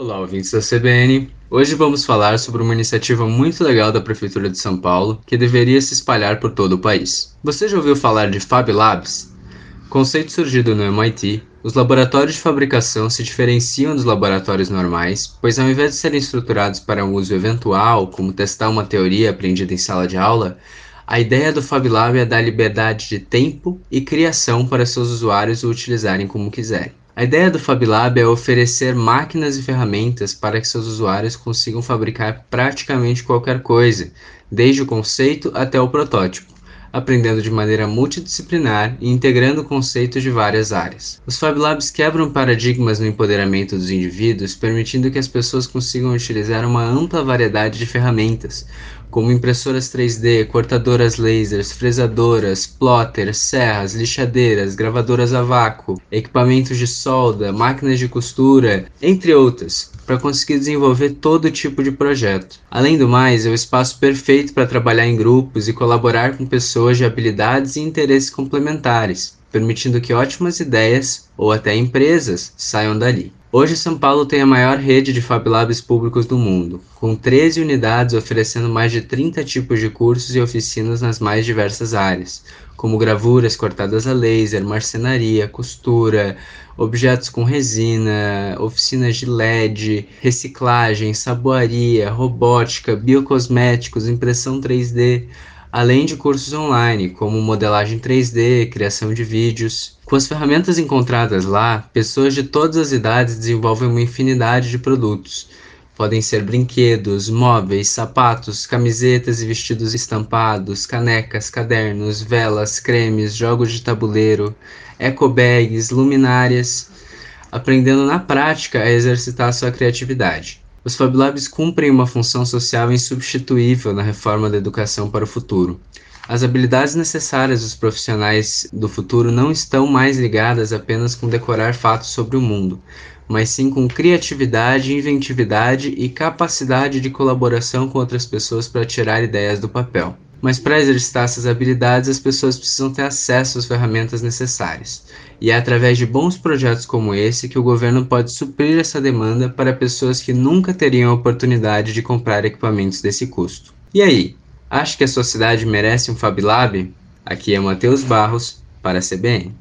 Olá, ouvintes da CBN. Hoje vamos falar sobre uma iniciativa muito legal da Prefeitura de São Paulo que deveria se espalhar por todo o país. Você já ouviu falar de Fab Labs? Conceito surgido no MIT, os laboratórios de fabricação se diferenciam dos laboratórios normais, pois ao invés de serem estruturados para um uso eventual, como testar uma teoria aprendida em sala de aula, a ideia do Fab Lab é dar liberdade de tempo e criação para seus usuários o utilizarem como quiserem. A ideia do FabLab é oferecer máquinas e ferramentas para que seus usuários consigam fabricar praticamente qualquer coisa, desde o conceito até o protótipo, aprendendo de maneira multidisciplinar e integrando conceitos de várias áreas. Os FabLabs quebram paradigmas no empoderamento dos indivíduos, permitindo que as pessoas consigam utilizar uma ampla variedade de ferramentas, como impressoras 3D, cortadoras lasers, fresadoras, plotters, serras, lixadeiras, gravadoras a vácuo, equipamentos de solda, máquinas de costura, entre outras, para conseguir desenvolver todo tipo de projeto. Além do mais, é o espaço perfeito para trabalhar em grupos e colaborar com pessoas de habilidades e interesses complementares, permitindo que ótimas ideias ou até empresas saiam dali. Hoje, São Paulo tem a maior rede de Fab Labs públicos do mundo, com 13 unidades oferecendo mais de 30 tipos de cursos e oficinas nas mais diversas áreas, como gravuras cortadas a laser, marcenaria, costura, objetos com resina, oficinas de LED, reciclagem, saboaria, robótica, biocosméticos, impressão 3D, além de cursos online, como modelagem 3D, criação de vídeos. Com as ferramentas encontradas lá, pessoas de todas as idades desenvolvem uma infinidade de produtos. Podem ser brinquedos, móveis, sapatos, camisetas e vestidos estampados, canecas, cadernos, velas, cremes, jogos de tabuleiro, ecobags, luminárias, aprendendo na prática a exercitar sua criatividade. Os Fab Labs cumprem uma função social insubstituível na reforma da educação para o futuro. As habilidades necessárias dos profissionais do futuro não estão mais ligadas apenas com decorar fatos sobre o mundo, mas sim com criatividade, inventividade e capacidade de colaboração com outras pessoas para tirar ideias do papel. Mas para exercitar essas habilidades, as pessoas precisam ter acesso às ferramentas necessárias. E é através de bons projetos como esse que o governo pode suprir essa demanda para pessoas que nunca teriam a oportunidade de comprar equipamentos desse custo. E aí, acha que a sua cidade merece um Fab Lab? Aqui é Matheus Barros para a CBN.